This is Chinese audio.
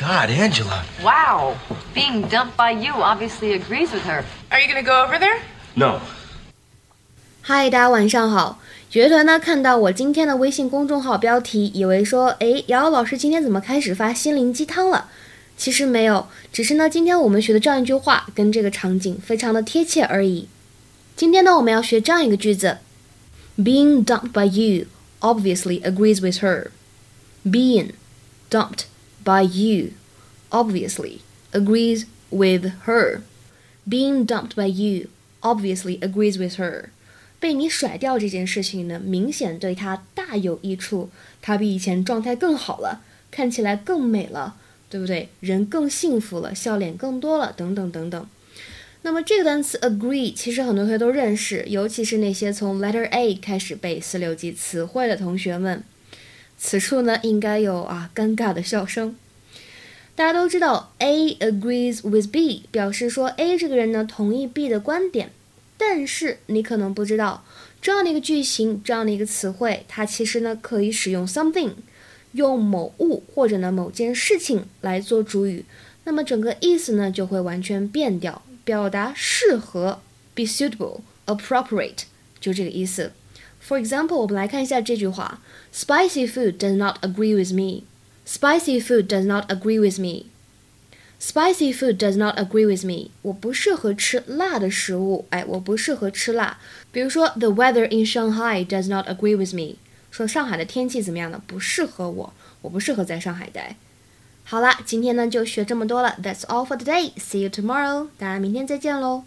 God, Angela. Wow. Being dumped by you obviously agrees with her. Are you gonna go over there? No. 嗨，大家晚上好。学团呢看到我今天的微信公众号标题，以为说，诶，瑶瑶老师今天怎么开始发心灵鸡汤了？其实没有，只是呢，今天我们学的这样一句话跟这个场景非常的贴切而已。今天呢，我们要学这样一个句子：Being dumped by you obviously agrees with her. Being dumped by you obviously agrees with her. Being dumped by you obviously agrees with her. 被你甩掉这件事情呢，明显对她大有益处。她比以前状态更好了，看起来更美了，对不对？人更幸福了，笑脸更多了，等等等等。那么这个单词 agree，其实很多同学都认识，尤其是那些从 letter A 开始背四六级词汇的同学们。此处呢，应该有啊尴尬的笑声。大家都知道，A agrees with B，表示说 A 这个人呢同意 B 的观点。但是你可能不知道，这样的一个句型，这样的一个词汇，它其实呢可以使用 something，用某物或者呢某件事情来做主语，那么整个意思呢就会完全变掉。表达适合，be suitable, appropriate，就这个意思。For example，我们来看一下这句话：Spicy food does not agree with me. Spicy food does not agree with me. Spicy food does not agree with me. 我不适合吃辣的食物。哎，我不适合吃辣。比如说，The weather in Shanghai does not agree with me. 说上海的天气怎么样呢？不适合我，我不适合在上海待。好啦，今天呢就学这么多了。That's all for today. See you tomorrow. 大家明天再见喽。